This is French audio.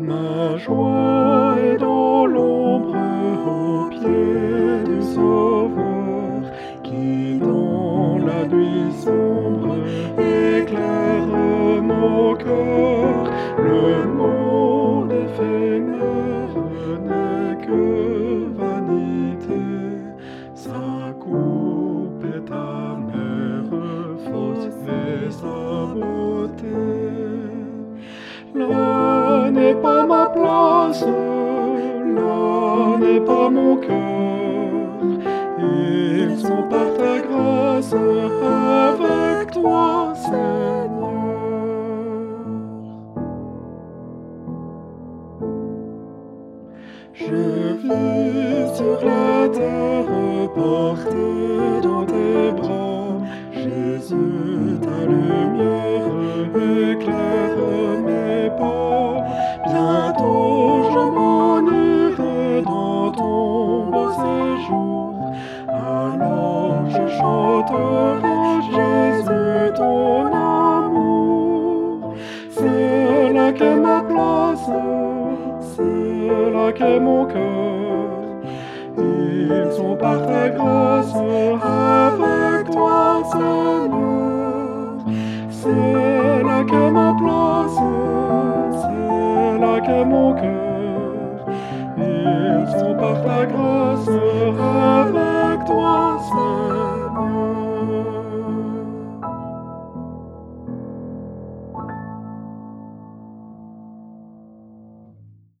Ma joie est dans l'ombre au pied du Sauveur qui dans la nuit sombre éclaire mon cœur. Le monde éphémère n'est que vanité, sa coupe est amère, fausse est sa beauté. Place, là n'est pas mon cœur. Ils sont par ta grâce avec toi, Seigneur. Je vis sur la terre porté dans tes bras, Jésus, ta lumière éclaire mes pas. Bientôt je m'en dans ton beau séjour, alors je chanterai Jésus ton amour. C'est là qu'est ma place, c'est là qu'est mon cœur. Ils sont par ta grâce Like home.